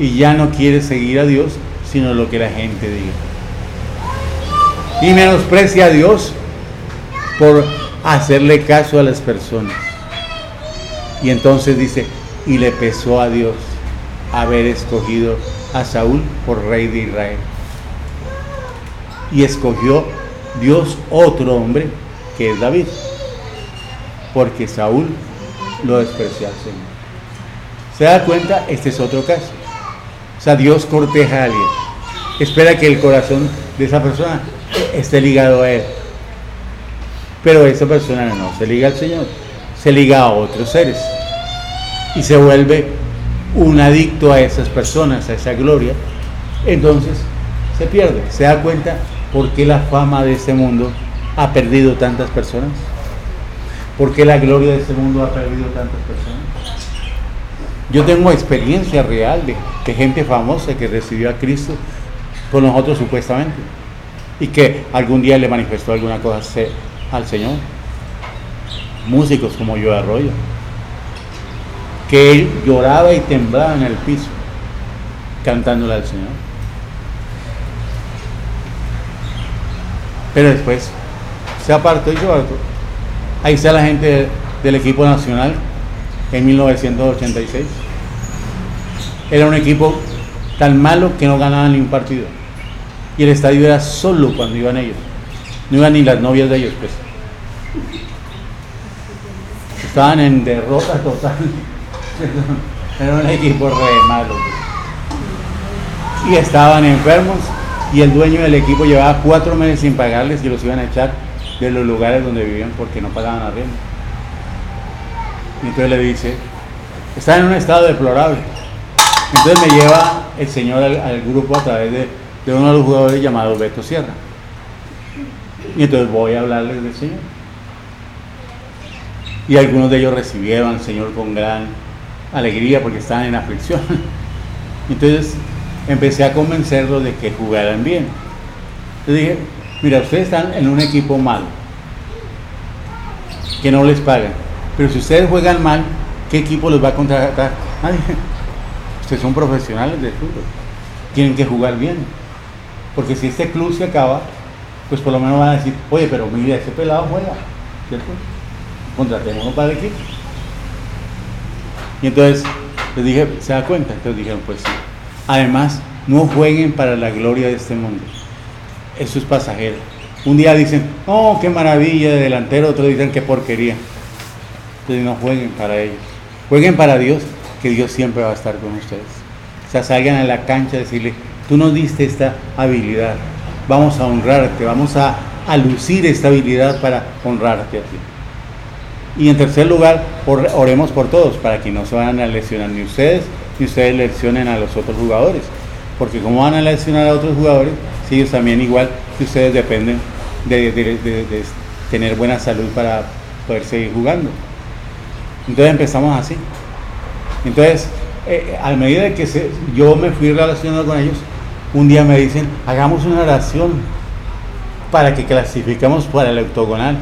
y ya no quiere seguir a Dios, sino lo que la gente diga. Y menosprecia a Dios por hacerle caso a las personas. Y entonces dice, y le pesó a Dios haber escogido a Saúl por rey de Israel. Y escogió Dios otro hombre, que es David, porque Saúl lo despreció al Señor. ¿Se da cuenta? Este es otro caso. O sea, Dios corteja a alguien. Espera que el corazón de esa persona esté ligado a Él. Pero esa persona no se liga al Señor, se liga a otros seres. Y se vuelve un adicto a esas personas, a esa gloria. Entonces se pierde. ¿Se da cuenta por qué la fama de este mundo ha perdido tantas personas? ¿Por qué la gloria de este mundo ha perdido tantas personas? Yo tengo experiencia real de, gente famosa que recibió a Cristo con nosotros supuestamente y que algún día le manifestó alguna cosa al Señor. Músicos como yo Arroyo, que él lloraba y temblaba en el piso cantándole al Señor. Pero después se apartó y yo Ahí está la gente del equipo nacional en 1986. Era un equipo tan malo que no ganaba ni un partido. Y el estadio era solo cuando iban ellos. No iban ni las novias de ellos, pues. Estaban en derrota total. Era un equipo re malo. Pues. Y estaban enfermos y el dueño del equipo llevaba cuatro meses sin pagarles y los iban a echar de los lugares donde vivían porque no pagaban arriendo. Y entonces le dice, está en un estado deplorable. Entonces me lleva el Señor al, grupo a través de, uno de los jugadores llamado Beto Sierra. Y entonces voy a hablarles del Señor. Y algunos de ellos recibieron al Señor con gran alegría porque estaban en aflicción. Entonces empecé a convencerlos de que jugaran bien. Le dije, mira, ustedes están en un equipo malo, que no les pagan pero si ustedes juegan mal, ¿qué equipo los va a contratar? Nadie. Ustedes son profesionales del fútbol. Tienen que jugar bien. Porque si este club se acaba, pues por lo menos van a decir, oye, pero mira, ese pelado juega, ¿cierto? Contratémoslo para el equipo. Y entonces les dije, ¿se da cuenta? Entonces dijeron, pues sí. Además, no jueguen para la gloria de este mundo. Eso es pasajero. Un día dicen, oh, qué maravilla de delantero, otro dicen, qué porquería no jueguen para ellos. Jueguen para Dios, que Dios siempre va a estar con ustedes. O sea, salgan a la cancha a decirle, tú nos diste esta habilidad, vamos a honrarte, vamos a, lucir esta habilidad para honrarte a ti. Y en tercer lugar, oremos por todos, para que no se vayan a lesionar ni ustedes, ni ustedes lesionen a los otros jugadores. Porque como van a lesionar a otros jugadores, si ellos también igual que ustedes dependen de tener buena salud para poder seguir jugando. Entonces empezamos así. Entonces, eh, a medida que yo me fui relacionando con ellos, un día me dicen, hagamos una oración para que clasificamos para el octogonal.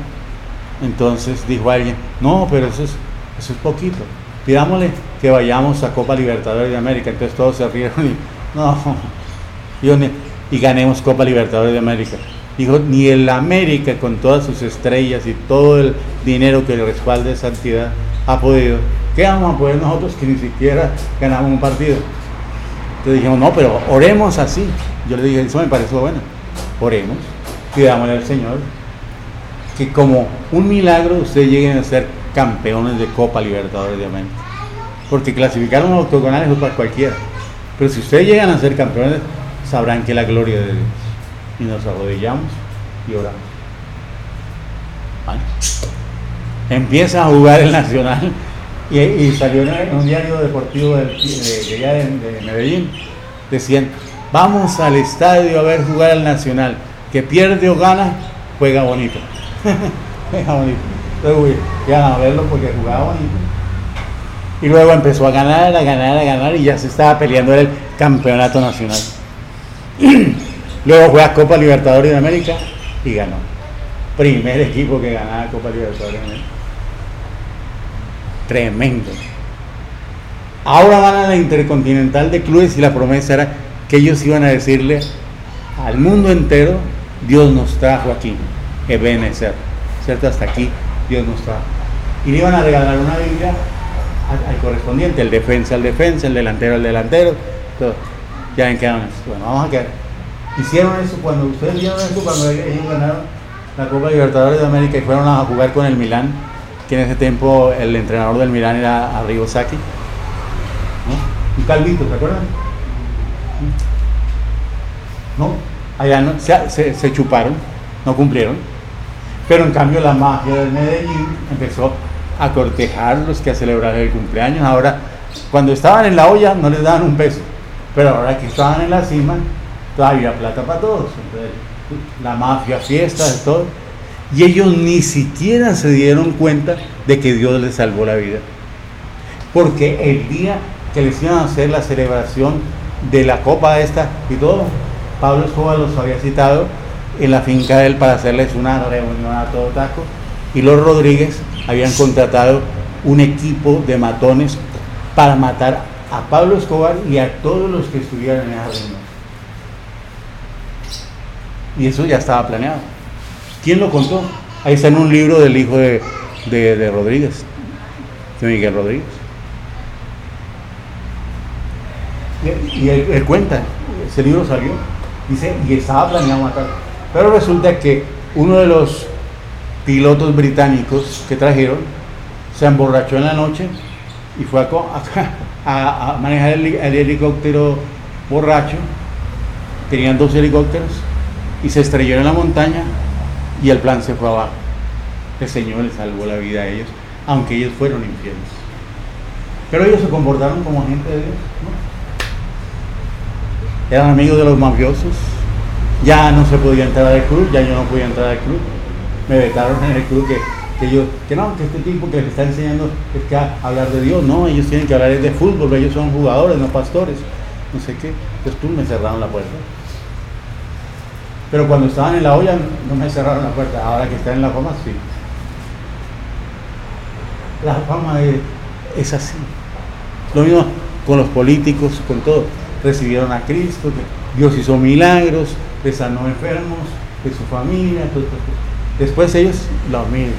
Entonces dijo alguien, no, pero eso es, eso es poquito. Pidámosle que vayamos a Copa Libertadores de América. Entonces todos se rieron y, no, y ganemos Copa Libertadores de América. Dijo, ni el América con todas sus estrellas y todo el dinero que le respalda esa entidad ha podido. ¿Qué vamos a poder nosotros que ni siquiera ganamos un partido? Entonces dijimos, no, pero oremos así. Yo le dije, eso me pareció bueno. Oremos, pidámosle al Señor que como un milagro ustedes lleguen a ser campeones de Copa Libertadores de América. Porque clasificar un octogonal es para cualquiera. Pero si ustedes llegan a ser campeones, sabrán que la gloria de Dios. Y nos arrodillamos y oramos. Empieza a jugar el Nacional y, salió en un diario deportivo de, de, Medellín, decían, vamos al estadio a ver jugar al Nacional, que pierde o gana, juega bonito. juega bonito. Entonces, iban a verlo porque jugaba bonito. Y luego empezó a ganar, a ganar, a ganar y ya se estaba peleando el campeonato nacional. luego juega Copa Libertadores de América y ganó. Primer equipo que ganaba Copa Libertadores de América. Tremendo. Ahora van a la Intercontinental de Clubes y la promesa era que ellos iban a decirle al mundo entero, Dios nos trajo aquí, Ebenezer, ¿cierto? Hasta aquí Dios nos trajo. Y le iban a regalar una Biblia al, correspondiente, el defensa al defensa, el delantero al delantero, todo. Ya ven quedaron Bueno, vamos a quedar. Hicieron eso cuando ustedes vieron eso cuando ellos ganaron la Copa Libertadores de América y fueron a jugar con el Milán, que en ese tiempo el entrenador del Milán era Arrigo Sacchi un calvito, ¿te acuerdan? No, allá no, se, chuparon, no cumplieron. Pero en cambio la magia del Medellín empezó a cortejar los que a celebrar el cumpleaños. Ahora, cuando estaban en la olla no les daban un peso, pero ahora que estaban en la cima, todavía plata para todos. la mafia, fiestas, todo. Y ellos ni siquiera se dieron cuenta de que Dios les salvó la vida. Porque el día que les iban a hacer la celebración de la copa esta y todo. Pablo Escobar los había citado en la finca de él para hacerles una reunión a todo taco y los Rodríguez habían contratado un equipo de matones para matar a Pablo Escobar y a todos los que estuvieran en esa reunión. Y eso ya estaba planeado. ¿Quién lo contó? Ahí está en un libro del hijo de, de, Rodríguez, de Miguel Rodríguez. Y él, cuenta, ese libro salió, dice, y estaba planeado matar. Pero resulta que uno de los pilotos británicos que trajeron se emborrachó en la noche y fue a, manejar el, helicóptero borracho. Tenían dos helicópteros y se estrelló en la montaña y el plan se fue abajo. El Señor les salvó la vida a ellos, aunque ellos fueron infieles. Pero ellos se comportaron como gente de Dios, ¿no? eran amigos de los mafiosos. Ya no se podía entrar al club, ya yo no podía entrar al club. Me vetaron en el club que, que yo, que no, que este tipo que les está enseñando es que hablar de Dios, no, ellos tienen que hablar de fútbol, ellos son jugadores, no pastores, no sé qué. Entonces tú me cerraron la puerta. Pero cuando estaban en la olla no me cerraron la puerta, ahora que están en la fama sí. La fama es, así. Lo mismo con los políticos, con todo recibieron a Cristo, Dios hizo milagros, les sanó enfermos, de su familia, después ellos lo mismo,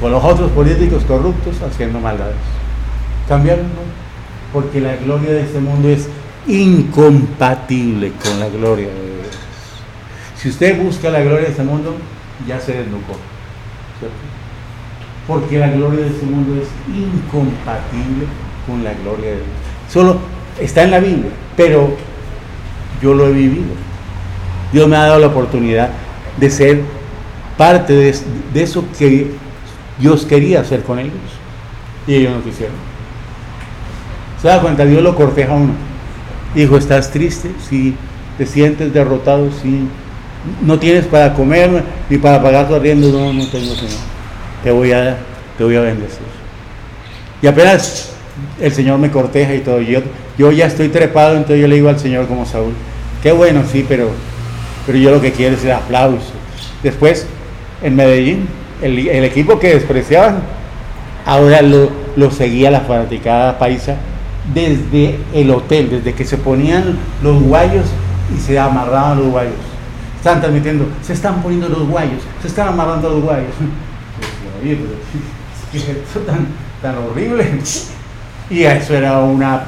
con los otros políticos corruptos haciendo maldades. Cambiaron, porque la gloria de este mundo es incompatible con la gloria de Dios. Si usted busca la gloria de este mundo, ya se desnucó. Porque la gloria de este mundo es incompatible con la gloria de Dios. Solo está en la Biblia, pero yo lo he vivido. Dios me ha dado la oportunidad de ser parte de, eso que Dios quería hacer con ellos. Y ellos no quisieron. ¿Se da cuenta? Dios lo corteja a uno. Dijo, ¿estás triste? Sí. ¿Te sientes derrotado? Sí. ¿No tienes para comer ni para pagar tu arriendo? No, no tengo, Señor. Te voy a, te voy a bendecir. Y apenas el Señor me corteja y todo. Yo, yo ya estoy trepado, entonces yo le digo al Señor como Saúl, qué bueno, sí, pero, pero yo lo que quiero es el aplauso. Después, en Medellín, el, equipo que despreciaban, ahora lo, lo seguía la fanaticada paisa desde el hotel, desde que se ponían los guayos y se amarraban los guayos. Están transmitiendo, se están poniendo los guayos, se están amarrando los guayos. Oye, pero, ¿qué es tan, tan horrible? Y eso era una,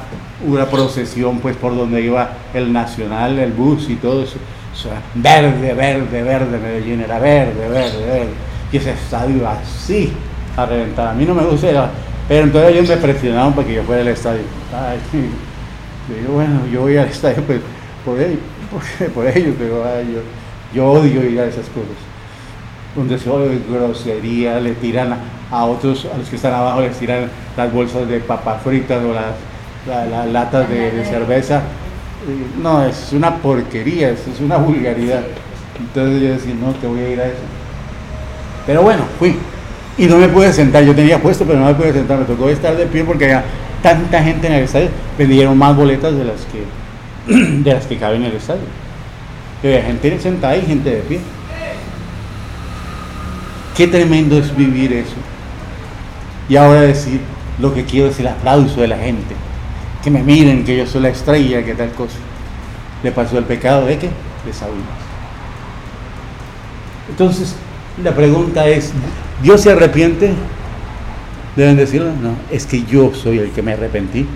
una procesión pues por donde iba el Nacional, el bus y todo eso. O sea, verde, verde, verde, Medellín era verde, verde, verde. Y ese estadio así, a reventar. A mí no me gusta, pero entonces ellos me presionaron para que yo fuera al estadio. Ay, yo, bueno, yo voy al estadio pues, por, ellos, por, ellos, pero yo, yo odio ir a esas cosas donde se oye grosería, le tiran a, otros, a los que están abajo, les tiran las bolsas de papas fritas o las, latas de, cerveza. No, es una porquería, es, una vulgaridad. Entonces yo decía, no, te voy a ir a eso. Pero bueno, fui. Y no me pude sentar, yo tenía puesto, pero no me pude sentar, me tocó estar de pie porque había tanta gente en el estadio, vendieron más boletas de las que, de las que caben en el estadio. Había gente sentada y gente de pie. Qué tremendo es vivir eso. Y ahora decir, lo que quiero es el aplauso de la gente. que me miren, que yo soy la estrella, que tal cosa. Le pasó el pecado de qué? De Saúl. Entonces, la pregunta es, ¿Dios se arrepiente? Deben decirlo, no, es que yo soy el que me arrepentí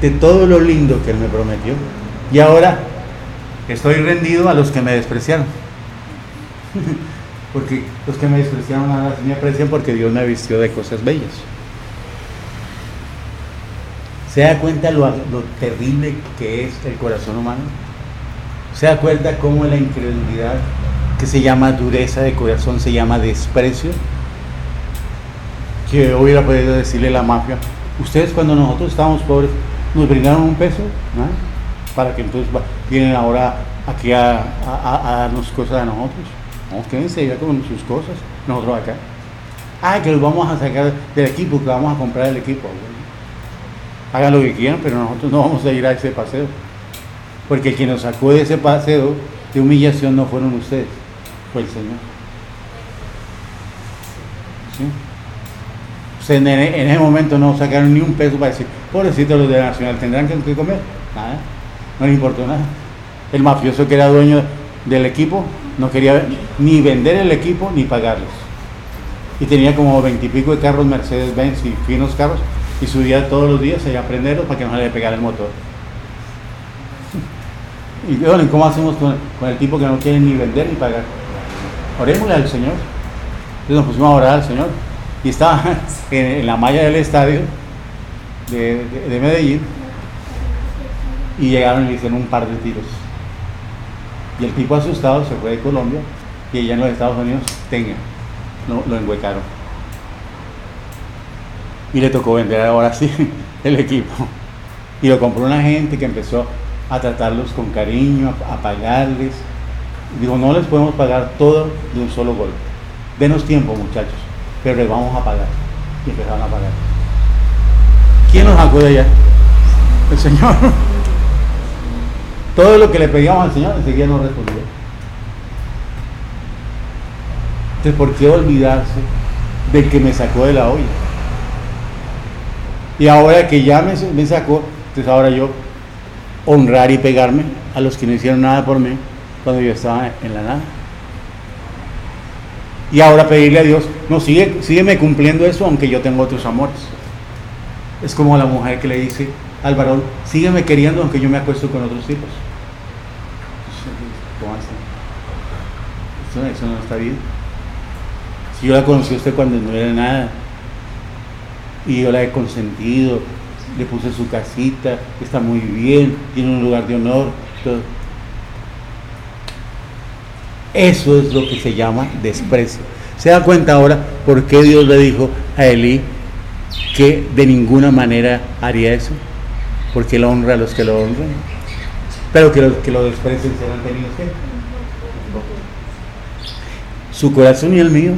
de todo lo lindo que Él me prometió. Y ahora estoy rendido a los que me despreciaron. porque los que me despreciaron ahora me aprecian porque Dios me vistió de cosas bellas. ¿Se da cuenta lo, lo, terrible que es el corazón humano? ¿Se da cuenta cómo la incredulidad, que se llama dureza de corazón, se llama desprecio? Que hubiera podido decirle la mafia, ustedes cuando nosotros estábamos pobres, nos brindaron un peso, ¿no? Para que entonces vienen ahora aquí a, darnos cosas a nosotros. No, quédense ya con sus cosas, nosotros acá. Ah, que los vamos a sacar del equipo, que vamos a comprar el equipo. Hagan lo que quieran, pero nosotros no vamos a ir a ese paseo. Porque quien nos sacó de ese paseo de humillación no fueron ustedes, fue el Señor. ¿Sí? en, ese momento no sacaron ni un peso para decir, pobrecitos los de la Nacional, tendrán que, comer. Nada, no les importó nada. El mafioso que era dueño del equipo no quería ni vender el equipo ni pagarles. Y tenía como veintipico de carros Mercedes-Benz y finos carros y subía todos los días a prenderlos para que no se le pegara el motor. Y bueno, ¿cómo hacemos con, el tipo que no quiere ni vender ni pagar? Orémosle al Señor. Entonces nos pusimos a orar al Señor y estaba en, la malla del estadio de, Medellín y llegaron y le hicieron un par de tiros. Y el tipo asustado se fue de Colombia y allá en los Estados Unidos, tenga, lo, enhuecaron. Y le tocó vender ahora sí el equipo. Y lo compró una gente que empezó a tratarlos con cariño, a, pagarles. Digo, no les podemos pagar todo de un solo golpe. Denos tiempo, muchachos pero le vamos a pagar. Y empezaron a pagar. ¿Quién nos sacó de allá? El Señor. Todo lo que le pedíamos al Señor enseguida nos respondía. Entonces, ¿por qué olvidarse de que me sacó de la olla? Y ahora que ya me, me sacó, entonces ahora yo honrar y pegarme a los que no hicieron nada por mí cuando yo estaba en la nada. Y ahora pedirle a Dios, no, sigue, sígueme cumpliendo eso aunque yo tengo otros amores. Es como la mujer que le dice al varón, sígueme queriendo aunque yo me acuesto con otros tipos. ¿Cómo Eso, eso, no está bien. Si yo la conocí a usted cuando no era nada, y yo la he consentido, le puse su casita, está muy bien, tiene un lugar de honor, todo eso es lo que se llama desprecio. ¿Se da cuenta ahora por qué Dios le dijo a Elí que de ninguna manera haría eso? Porque él honra a los que lo honran. Pero que los que lo desprecien serán tenidos que. Su corazón y el mío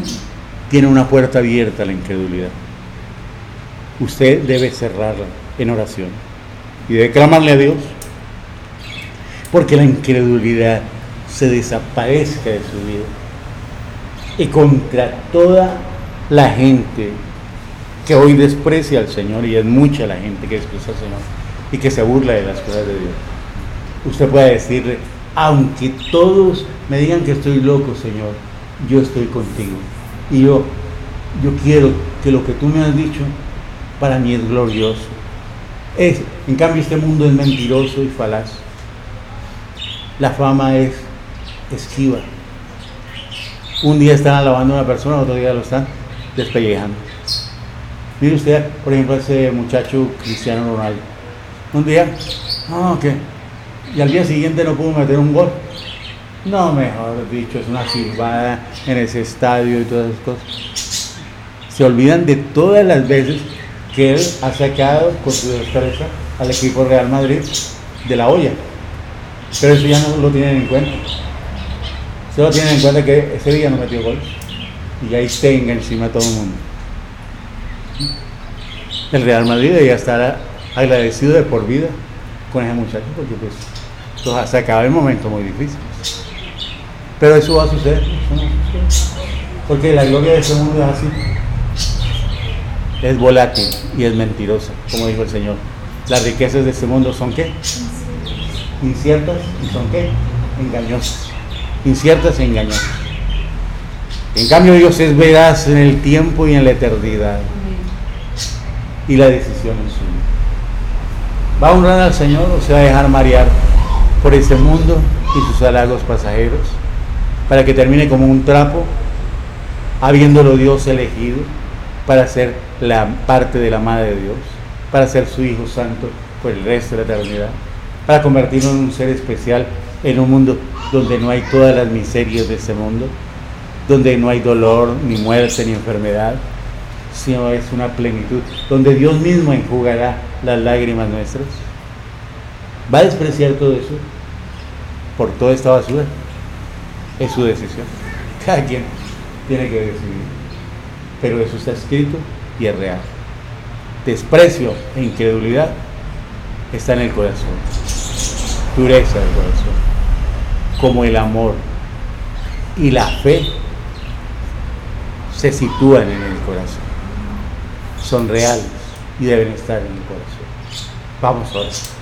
tiene una puerta abierta a la incredulidad. Usted debe cerrarla en oración y debe clamarle a Dios. Porque la incredulidad se desaparezca de su vida. Y contra toda la gente que hoy desprecia al Señor, y es mucha la gente que desprecia al Señor y que se burla de las cosas de Dios, usted puede decirle, aunque todos me digan que estoy loco, Señor, yo estoy contigo. Y yo, yo quiero que lo que tú me has dicho para mí es glorioso. Es, en cambio, este mundo es mentiroso y falaz. La fama es esquiva. Un día están alabando a una persona, otro día lo están despellejando. Mire usted, por ejemplo, ese muchacho Cristiano Ronaldo. Un día, no, ¿qué? Y al día siguiente no pudo meter un gol. No, mejor dicho, es una silbada en ese estadio y todas esas cosas. Se olvidan de todas las veces que él ha sacado con su destreza al equipo Real Madrid de la olla. Pero eso ya no lo tienen en cuenta. Solo tienen en cuenta que ese día no metió gol y ahí tenga encima a todo el mundo. El Real Madrid debería estar agradecido de por vida con ese muchacho porque pues acaba el momento muy difícil. Pero eso va a suceder. Porque la gloria de ese mundo es así. Es volátil y es mentirosa, como dijo el Señor. Las riquezas de este mundo son qué? Inciertas y son qué? Engañosas. Inciertas e engañosas. En cambio Dios es veraz en el tiempo y en la eternidad. Y la decisión es suya. ¿Va a honrar al Señor o se va a dejar marear por este mundo y sus halagos pasajeros? Para que termine como un trapo, habiéndolo Dios elegido para ser la parte de la Madre de Dios, para ser su Hijo Santo por el resto de la eternidad, para convertirnos en un ser especial en un mundo donde no hay todas las miserias de este mundo, donde no hay dolor, ni muerte, ni enfermedad, sino es una plenitud, donde Dios mismo enjugará las lágrimas nuestras. ¿Va a despreciar todo eso por toda esta basura? Es su decisión. Cada quien tiene que decidir. Pero eso está escrito y es real. Desprecio e incredulidad está en el corazón. Dureza del corazón. Como el amor y la fe se sitúan en el corazón. Son reales y deben estar en el corazón. Vamos ahora.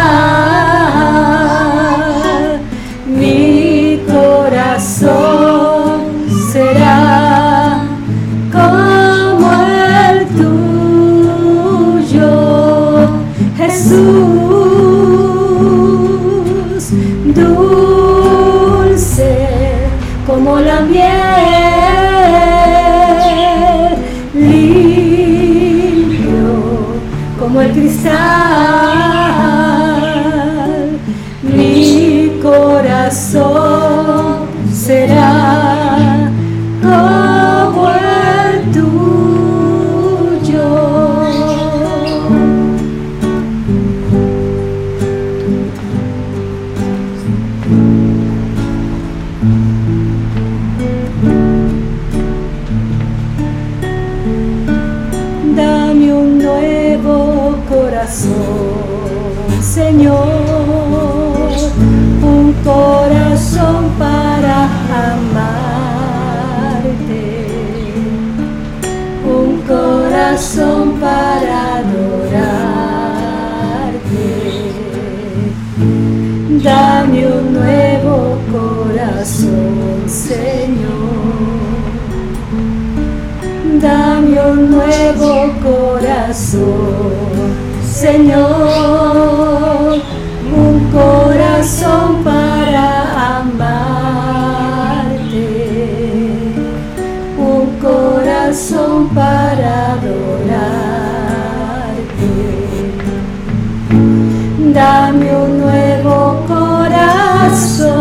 corazón, Señor, un corazón para amarte, un corazón para adorarte. Dame un nuevo corazón, Señor. Dame un nuevo corazón para amarte, un corazón para adorarte. Dame un nuevo corazón.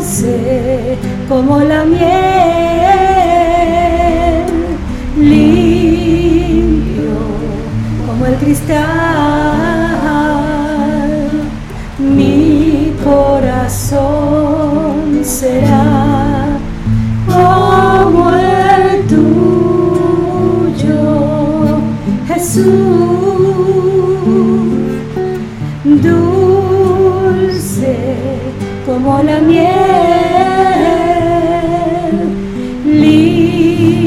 Dulce como la miel, mi corazón será como el tuyo, Jesús, dulce como la miel, limpio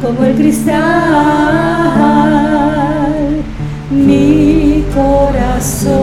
como el cristal, corazón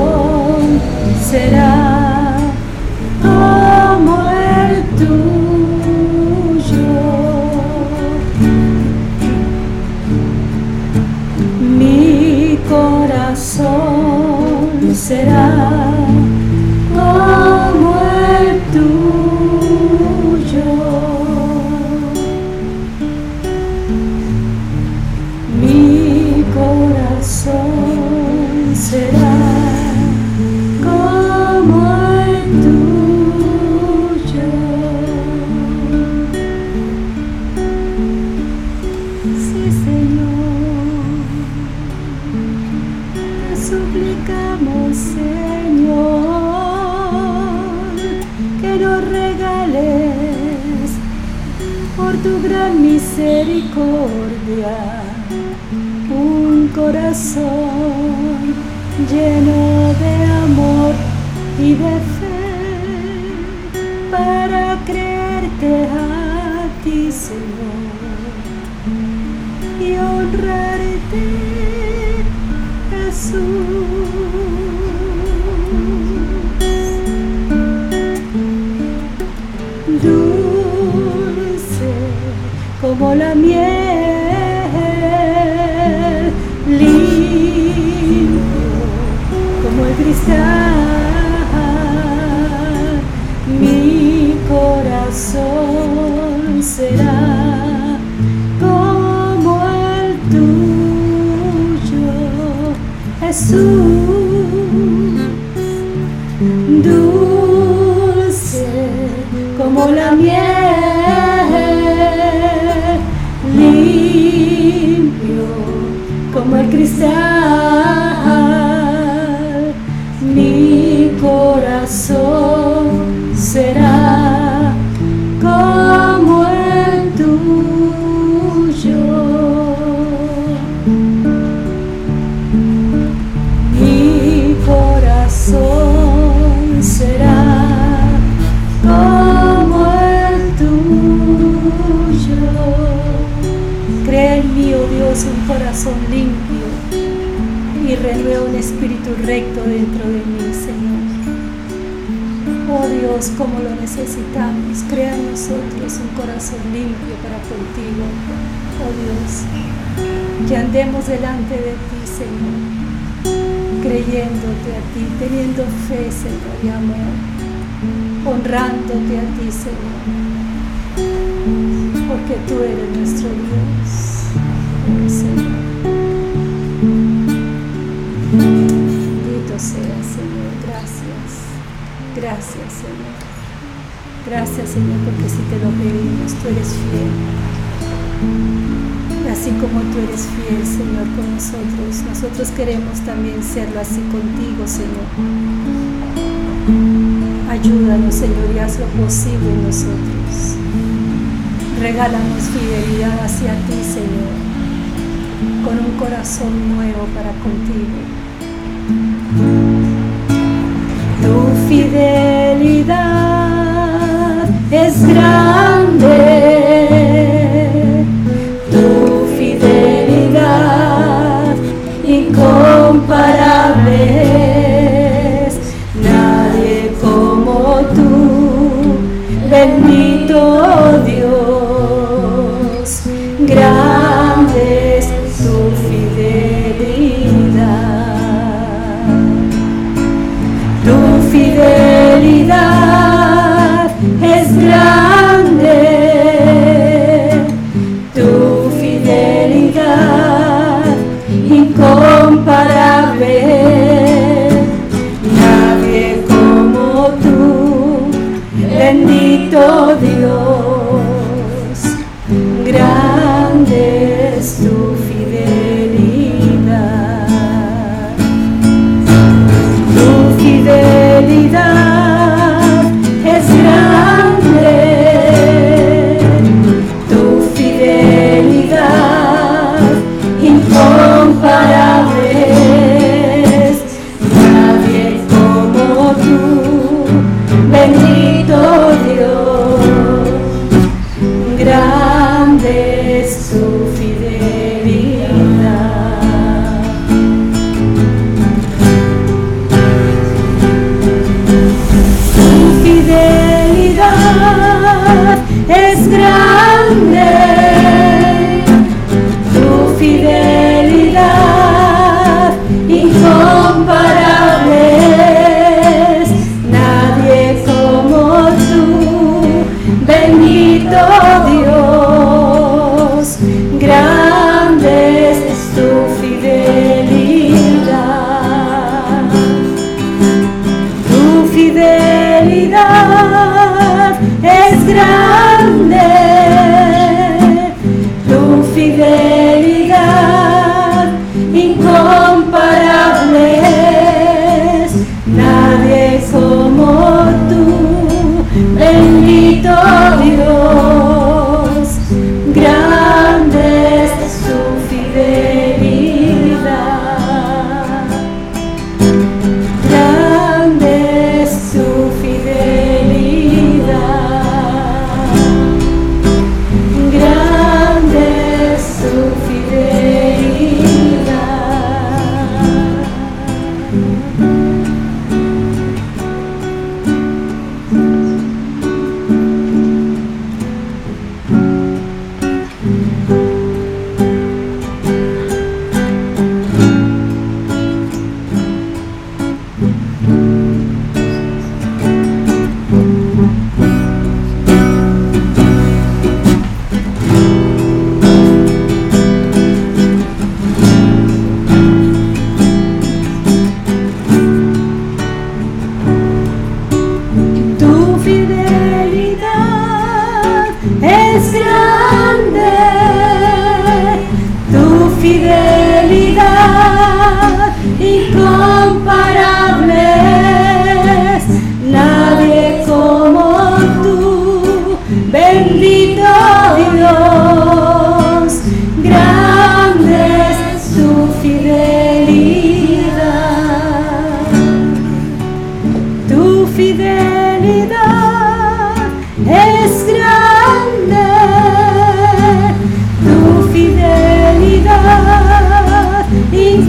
mi corazón será como el tuyo, Jesús. Espíritu recto dentro de mí, Señor. Oh Dios, como lo necesitamos, crea en nosotros un corazón limpio para contigo, oh Dios. Que andemos delante de ti, Señor, creyéndote a ti, teniendo fe, Señor, y amor, honrándote a ti, Señor, porque tú eres nuestro Dios, Señor. Bendito sea, Señor, gracias, gracias, Señor. Gracias, Señor, porque si te lo pedimos, tú eres fiel. Así como tú eres fiel, Señor, con nosotros, nosotros queremos también serlo así contigo, Señor. Ayúdanos, Señor, y haz lo posible en nosotros. Regálanos fidelidad hacia ti, Señor, con un corazón nuevo para contigo. Tu fidelidad es grande. bendito Dios.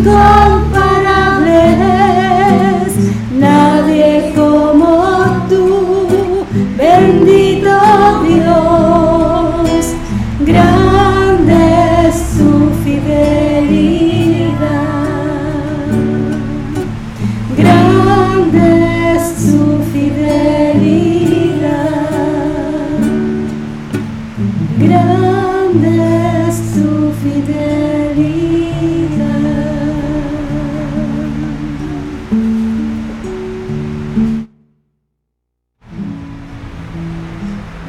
哥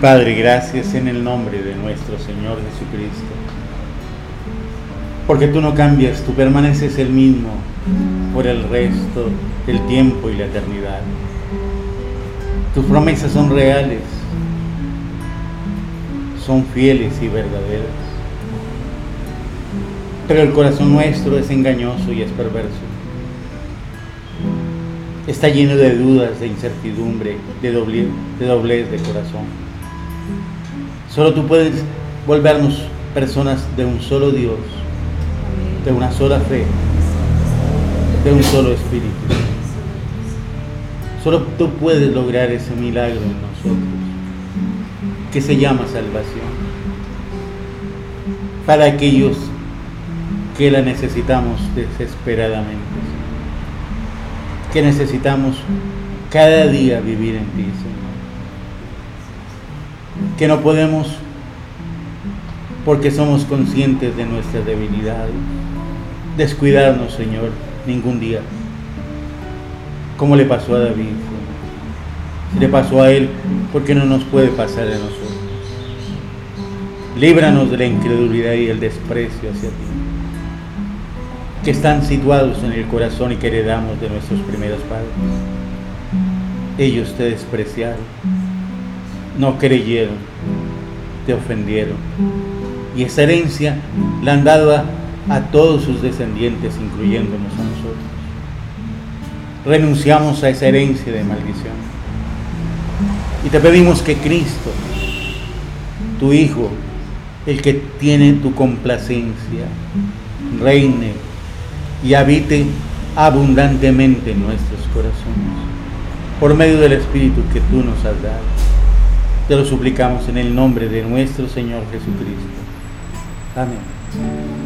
Padre, gracias en el nombre de nuestro Señor Jesucristo. Porque tú no cambias, tú permaneces el mismo por el resto del tiempo y la eternidad. Tus promesas son reales, son fieles y verdaderas. Pero el corazón nuestro es engañoso y es perverso. Está lleno de dudas, de incertidumbre, de, doblez de corazón. Solo tú puedes volvernos personas de un solo Dios, de una sola fe, de un solo espíritu. Solo tú puedes lograr ese milagro en nosotros, que se llama salvación, para aquellos que la necesitamos desesperadamente, que necesitamos cada día vivir en ti, Señor. Que no podemos, porque somos conscientes de nuestras debilidades, descuidarnos, Señor, ningún día. Como le pasó a David. Si le pasó a él, ¿por qué no nos puede pasar a nosotros? Líbranos de la incredulidad y el desprecio hacia ti, que están situados en el corazón y que heredamos de nuestros primeros padres. Ellos te despreciaron, no creyeron, te ofendieron. Y esa herencia la han dado a, a todos sus descendientes, incluyéndonos a nosotros. Renunciamos a esa herencia de maldición. Y te pedimos que Cristo, tu Hijo, el que tiene tu complacencia, reine y habite abundantemente en nuestros corazones, por medio del Espíritu que tú nos has dado. Te lo suplicamos en el nombre de nuestro Señor Jesucristo. Amén.